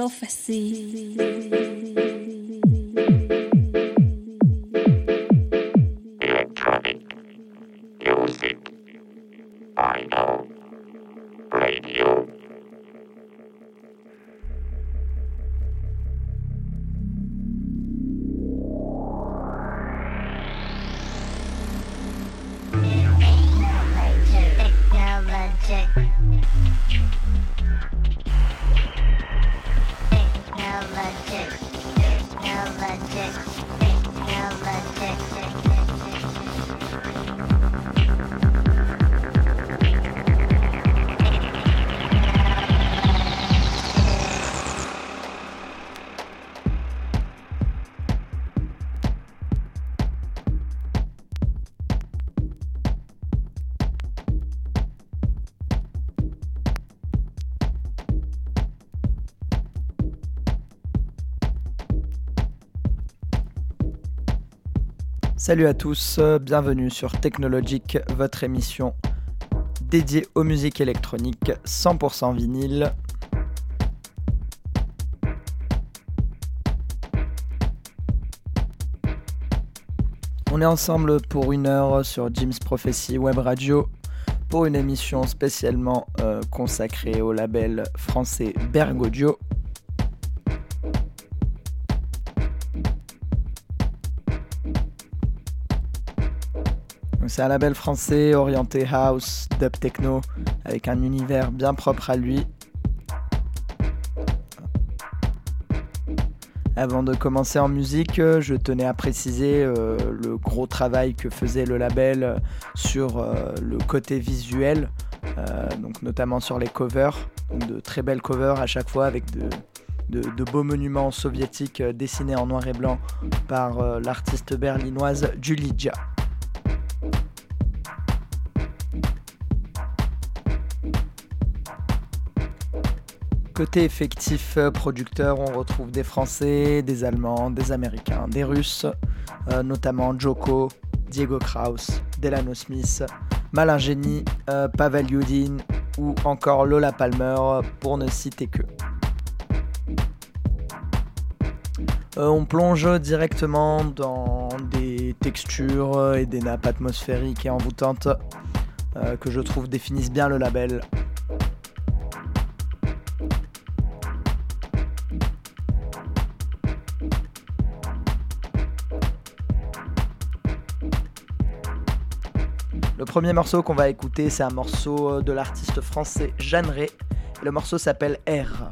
prophecy. Salut à tous, bienvenue sur Technologic, votre émission dédiée aux musiques électroniques 100% vinyle. On est ensemble pour une heure sur Jim's Prophecy Web Radio pour une émission spécialement euh, consacrée au label français Berg Audio. C'est un label français orienté house, dub techno, avec un univers bien propre à lui. Avant de commencer en musique, euh, je tenais à préciser euh, le gros travail que faisait le label euh, sur le côté visuel, donc notamment sur les covers, de très belles covers à chaque fois avec de, de- beaux monuments soviétiques dessinés en noir et blanc par l'artiste berlinoise Julija. Côté effectif euh, producteur, on retrouve des Français, des Allemands, des Américains, des Russes, euh, notamment Joko, Diego Kraus, Delano Smith, Malingeni, euh, Pavel Yudin ou encore Lola Palmer, pour ne citer que. On plonge directement dans des textures et des nappes atmosphériques et envoûtantes que je trouve définissent bien le label. Premier morceau qu'on va écouter, c'est un morceau euh, de l'artiste français Jeanne Rey. Le morceau s'appelle R.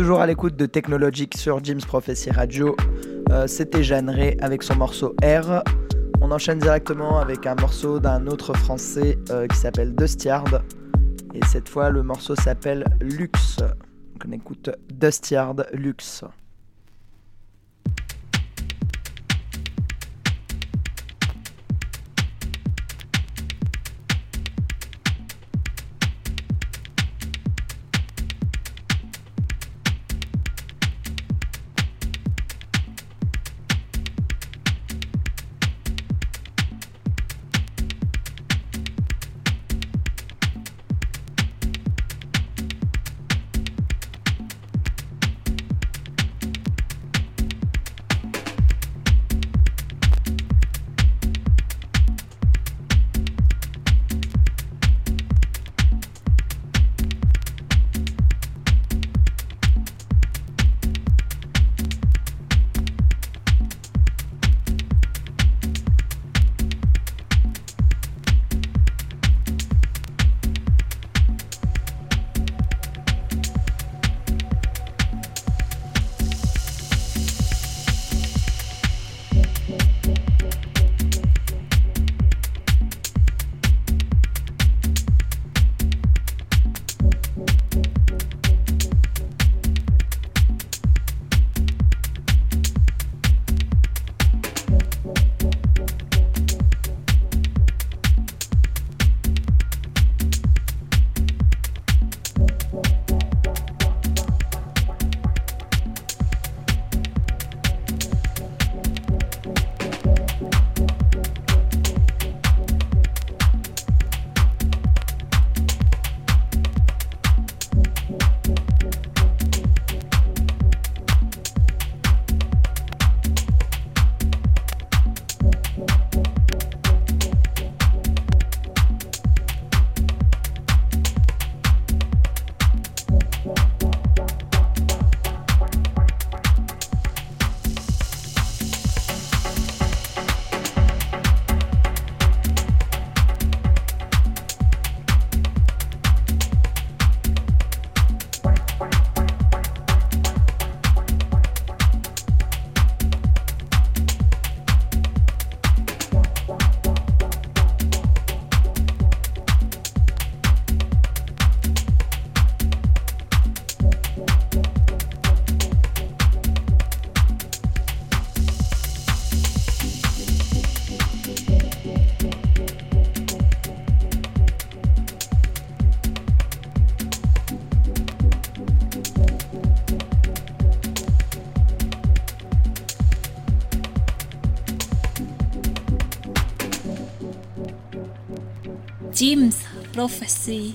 toujours à l'écoute de Technologic sur Jim's Prophecy Radio. Euh, C'était Jeanne Ray avec son morceau R. On enchaîne directement avec un morceau d'un autre français euh, qui s'appelle Dustyard. Et cette fois, le morceau s'appelle Lux. Donc on écoute Dustyard Lux. Prophecy.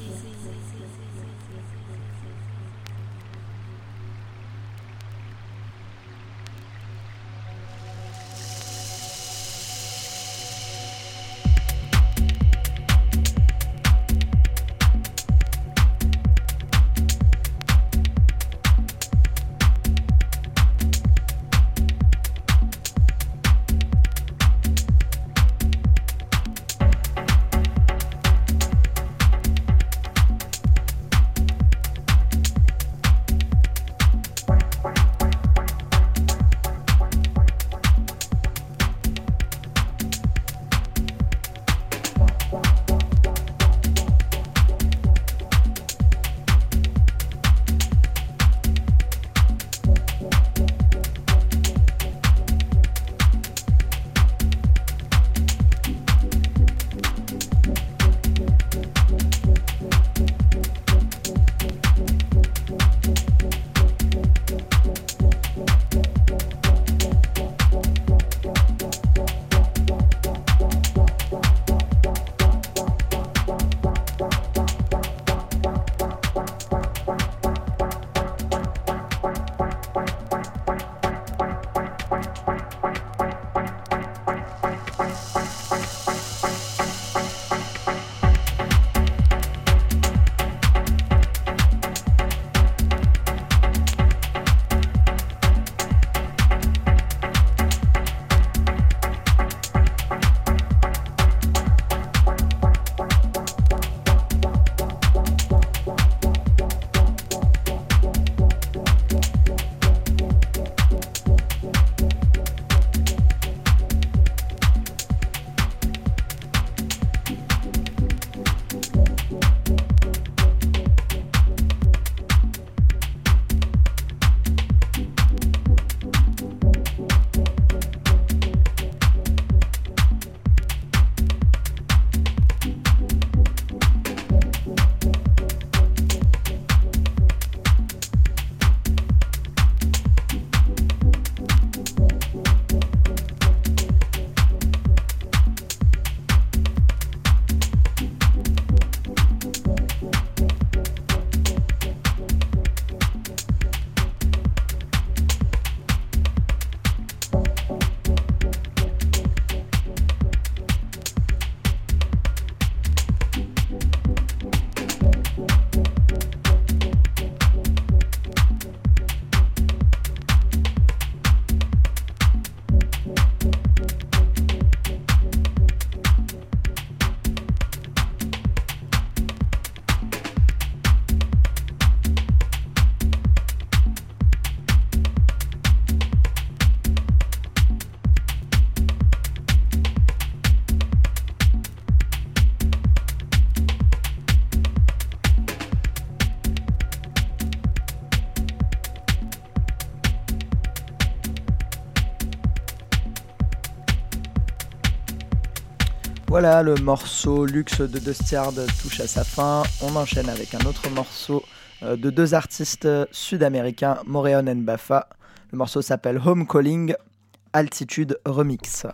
Voilà, le morceau Luxe de Dustyard touche à sa fin. On enchaîne avec un autre morceau euh, de deux artistes sud-américains, Moreon et Bafa. Le morceau s'appelle Home Calling, Altitude Remix.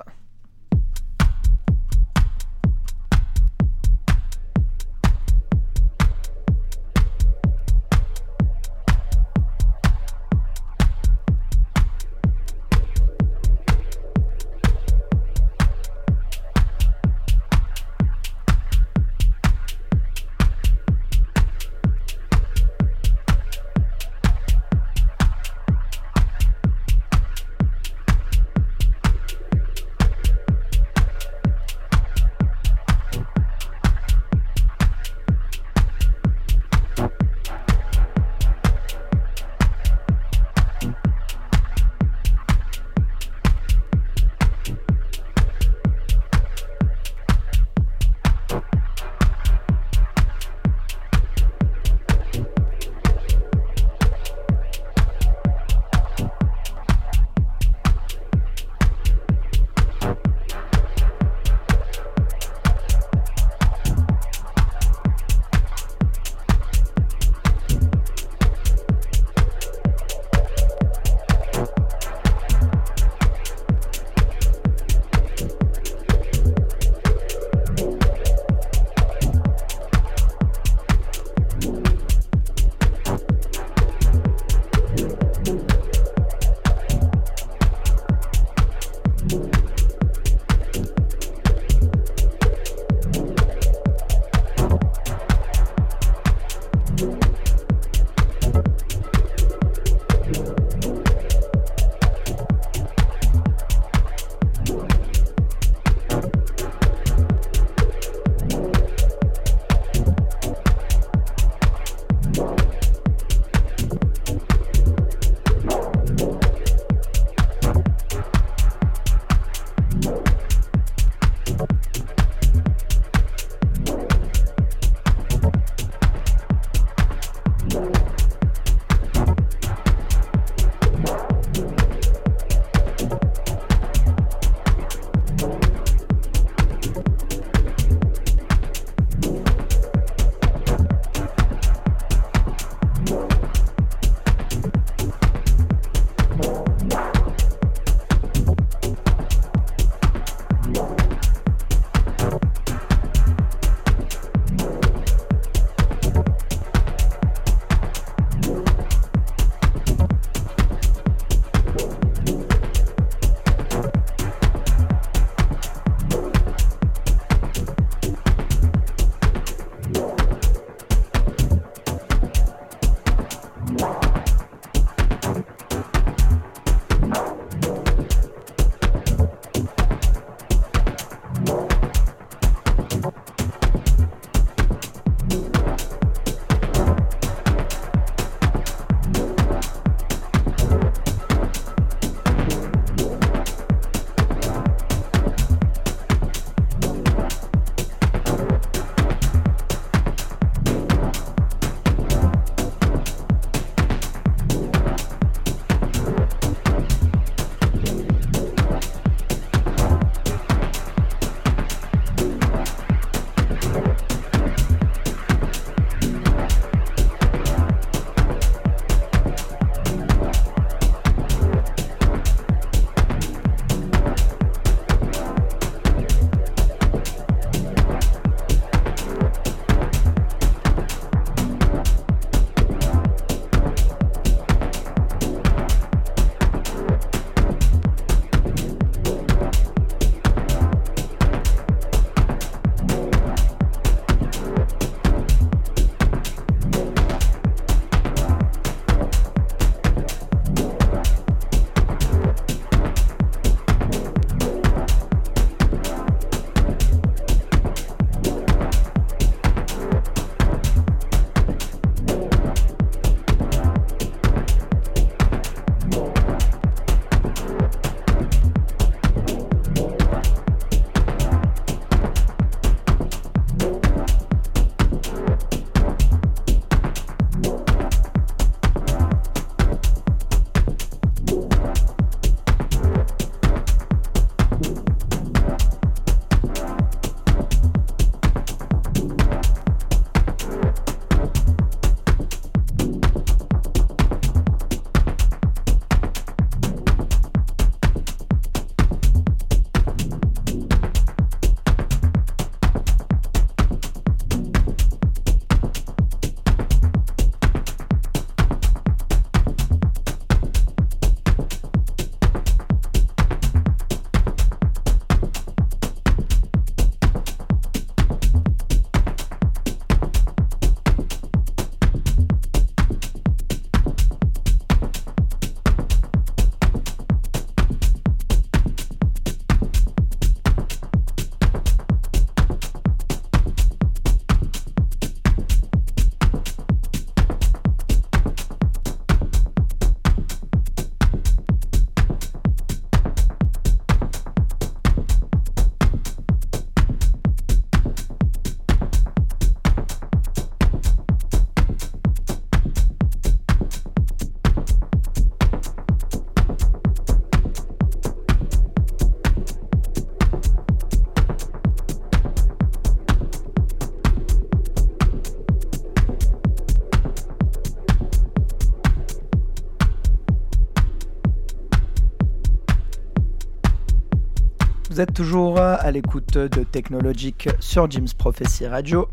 Êtes toujours à l'écoute de Technologic sur Jim's Prophecy Radio.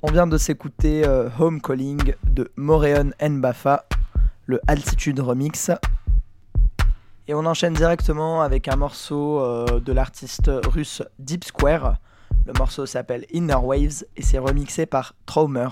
On vient de s'écouter euh, Home Calling de Moreon Nbafa, le Altitude Remix. Et on enchaîne directement avec un morceau euh, de l'artiste russe Deep Square. Le morceau s'appelle Inner Waves et c'est remixé par Traumer.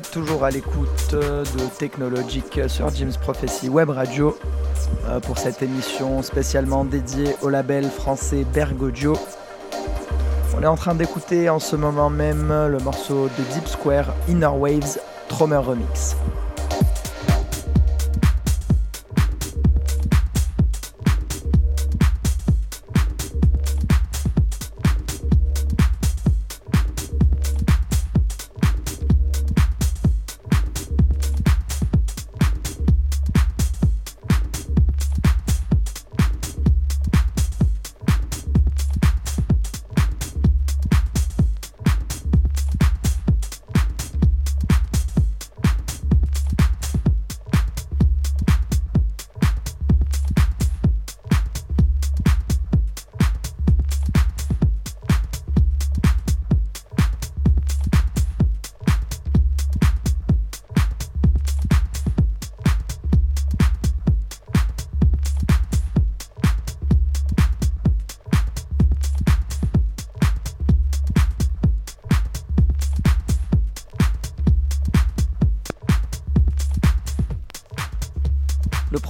Toujours à l'écoute de Technologic sur Jim's Prophecy Web Radio euh, pour cette émission spécialement dédiée au label français Bergodio. On est en train d'écouter en ce moment même le morceau de Deep Square Inner Waves Trommer Remix.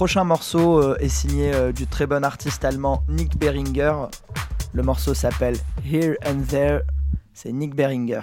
Prochain morceau euh, est signé euh, du très bon artiste allemand Nick Beringer. Le morceau s'appelle Here and There. C'est Nick Beringer.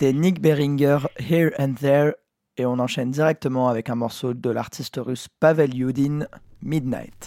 C'était Nick Beringer, Here and There, et on enchaîne directement avec un morceau de l'artiste russe Pavel Yudin, Midnight.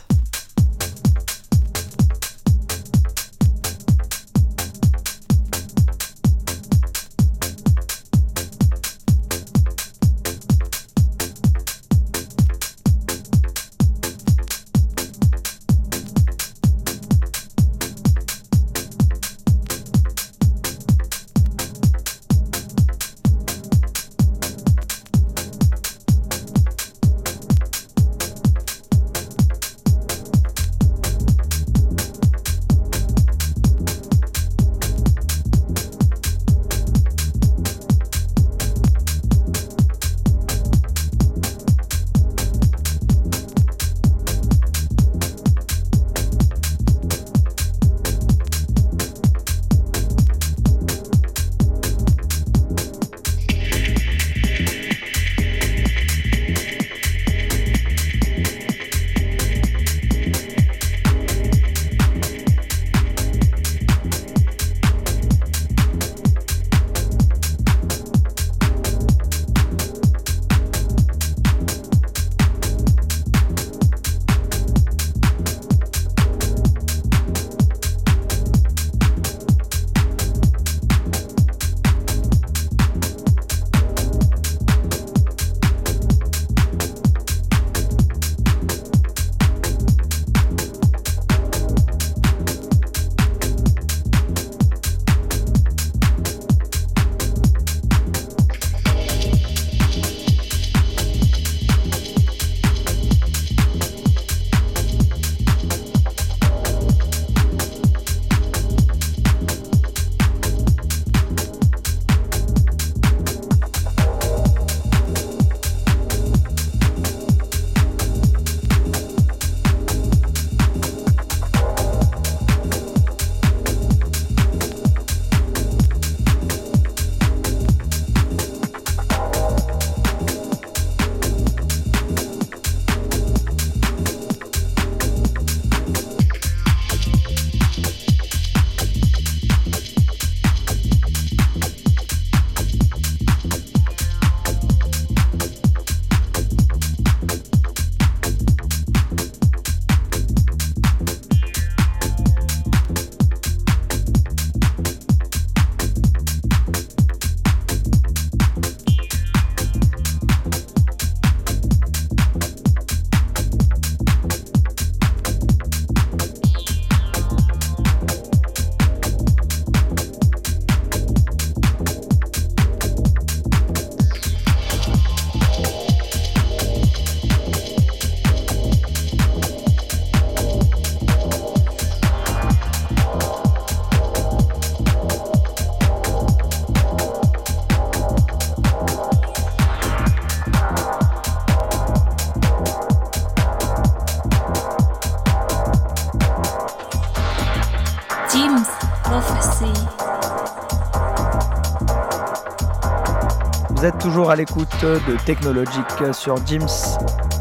Toujours à l'écoute de Technologique sur Jim's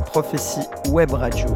Prophecy Web Radio.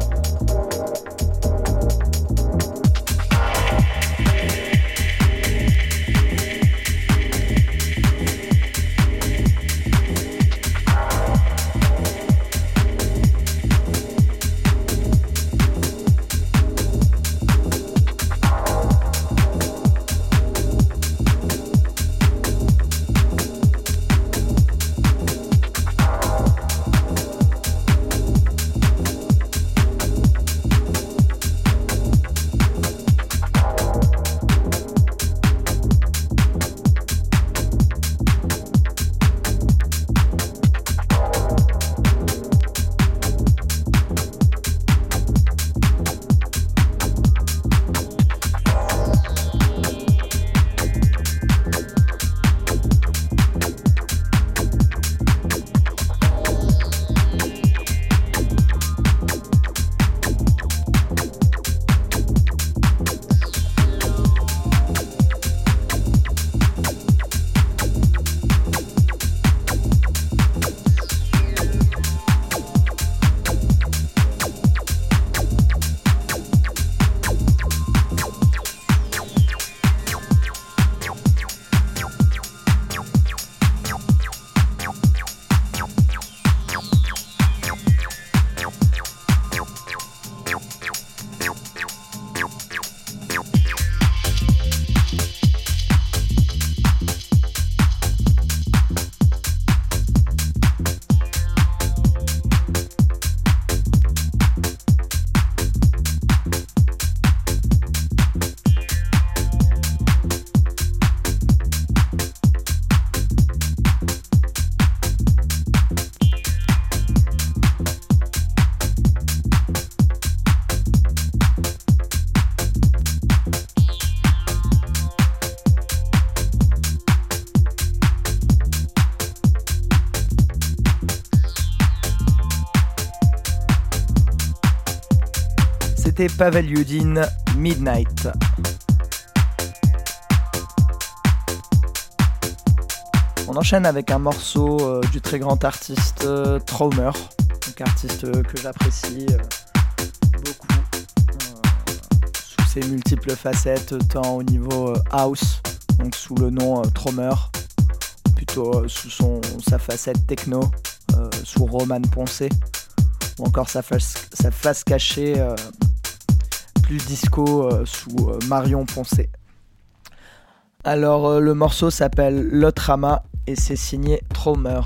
Pavel Yudin, Midnight. On enchaîne avec un morceau euh, du très grand artiste euh, Traumer, donc artiste euh, que j'apprécie beaucoup sous ses multiples facettes, tant au niveau house, donc sous le nom Traumer, plutôt sous son, sa facette techno, sous Roman Poncé, ou encore sa face, sa face cachée plus disco sous Marion Poncé. Alors le morceau s'appelle Lotrama et c'est signé Traumer.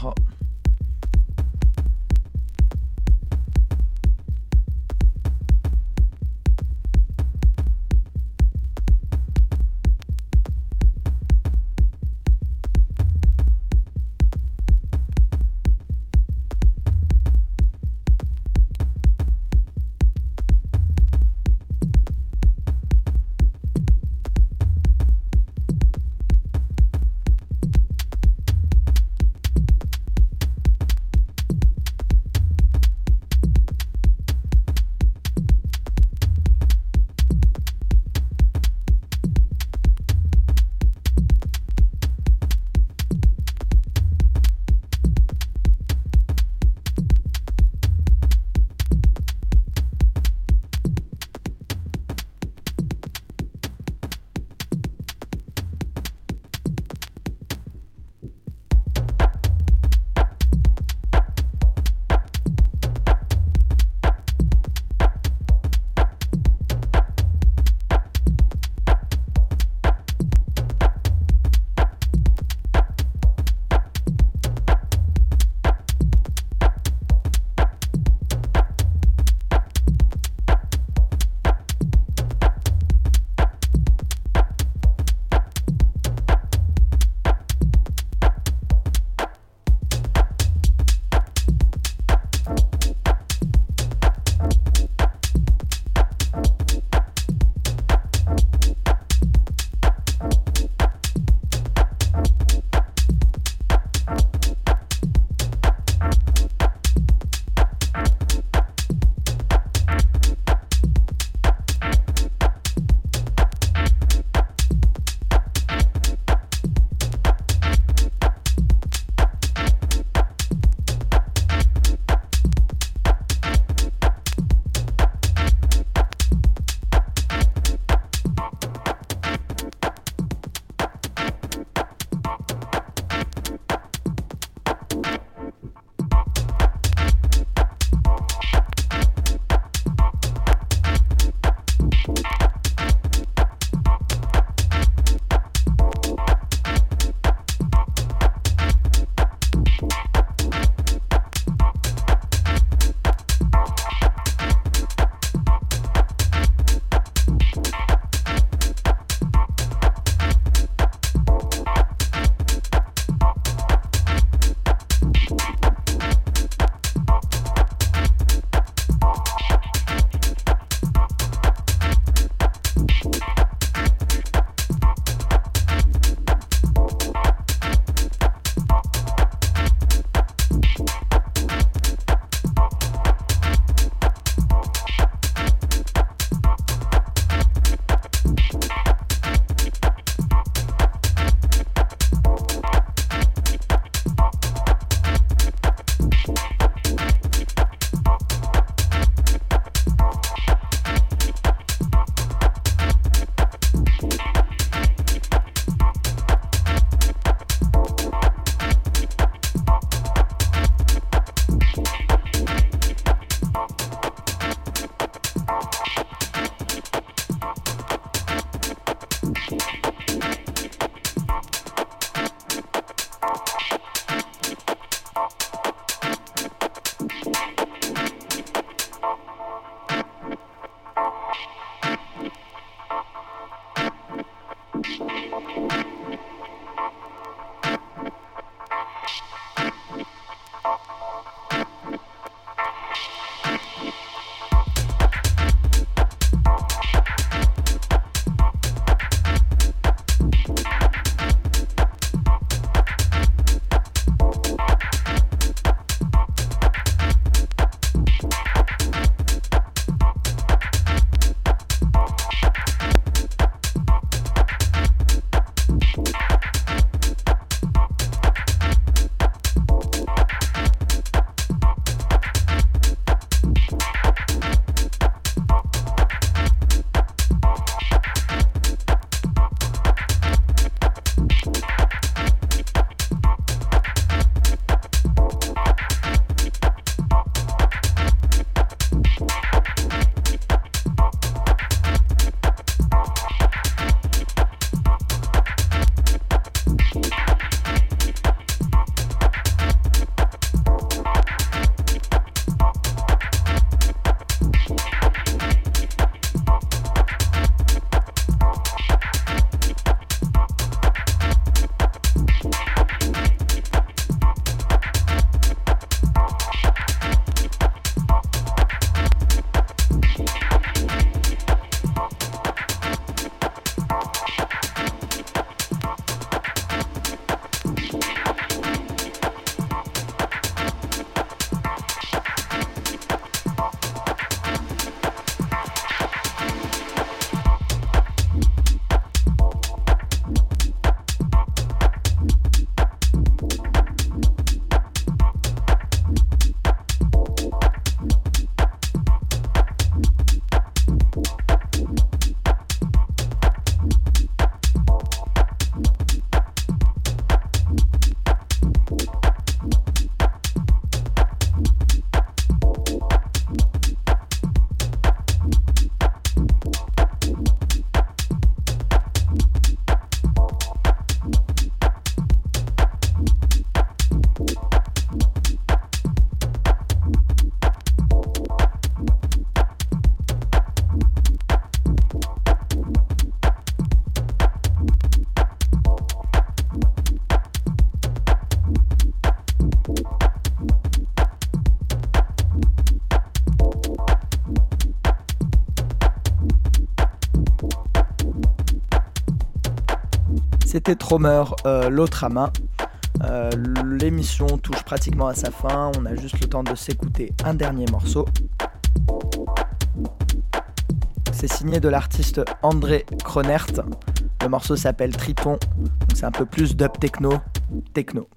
C'était euh, l'autre à main. Euh, l'émission touche pratiquement à sa fin. On a juste le temps de s'écouter un dernier morceau. C'est signé de l'artiste André Kronert. Le morceau s'appelle Triton. C'est un peu plus dub techno. Techno.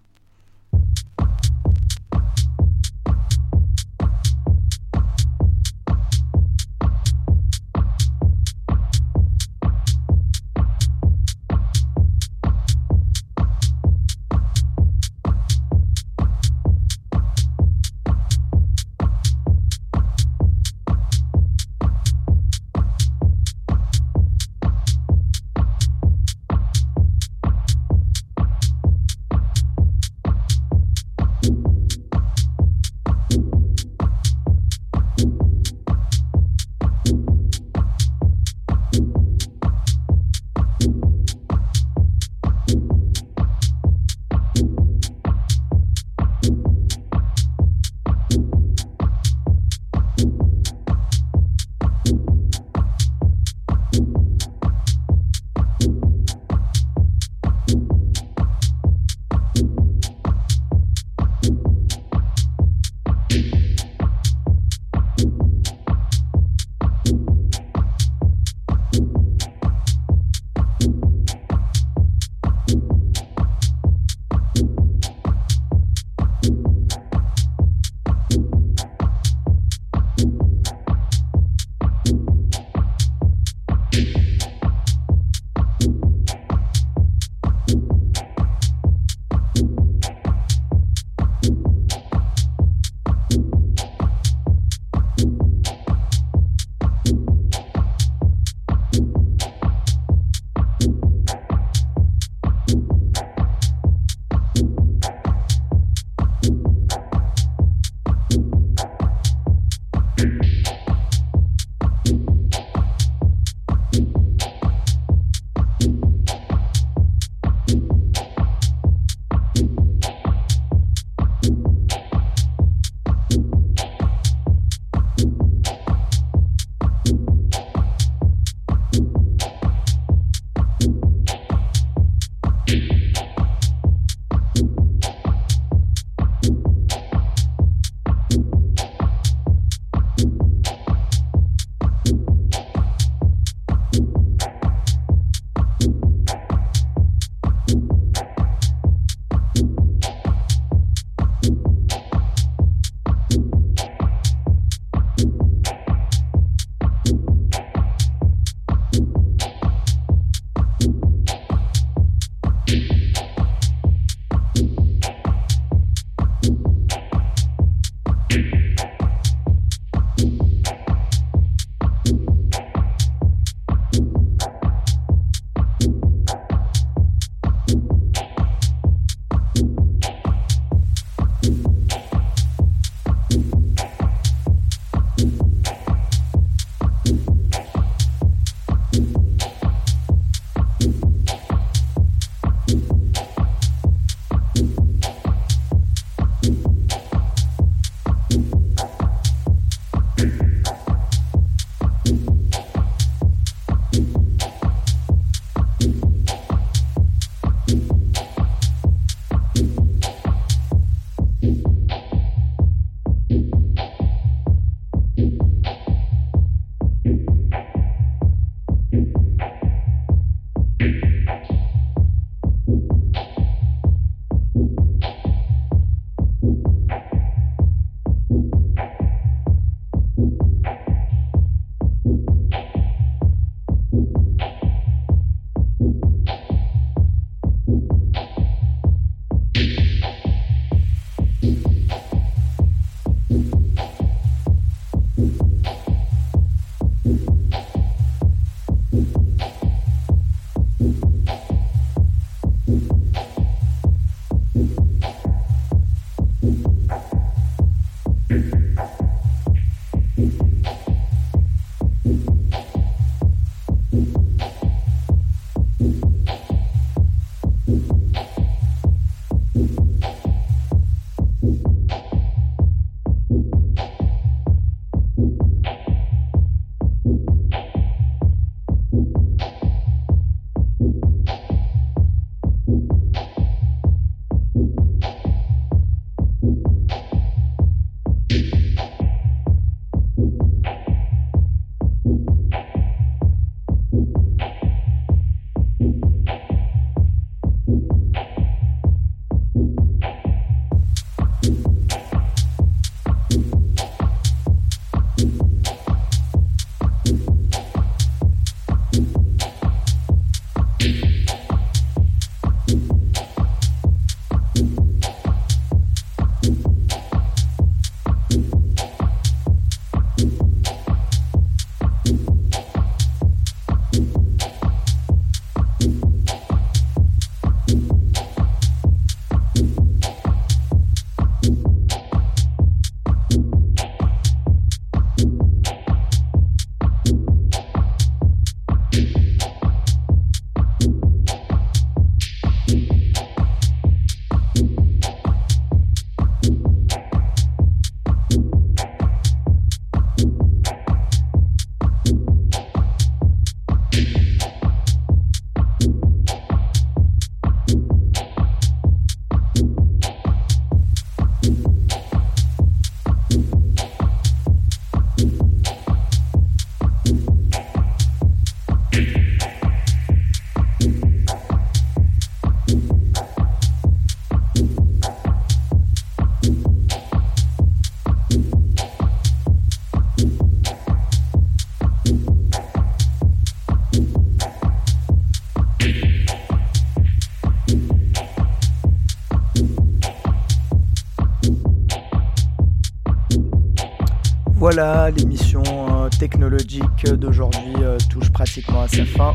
Voilà, l'émission euh, technologique d'aujourd'hui euh, touche pratiquement à sa fin.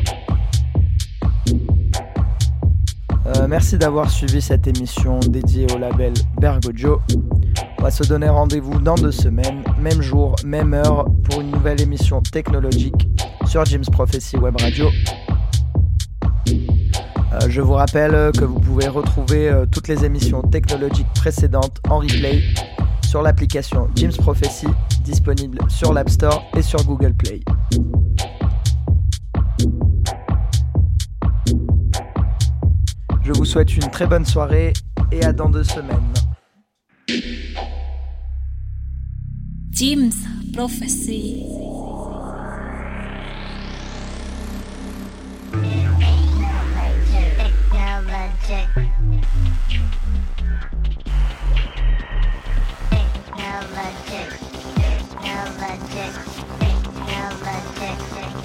Euh, merci d'avoir suivi cette émission dédiée au label Bergojo. On va se donner rendez-vous dans deux semaines, même jour, même heure, pour une nouvelle émission technologique sur Jim's Prophecy Web Radio. je vous rappelle que vous pouvez retrouver toutes les émissions technologiques précédentes en replay sur l'application Jim's Prophecy, disponible sur l'App Store et sur Google Play. Je vous souhaite une très bonne soirée et à dans deux semaines. Technologic. Technologic. Technologic.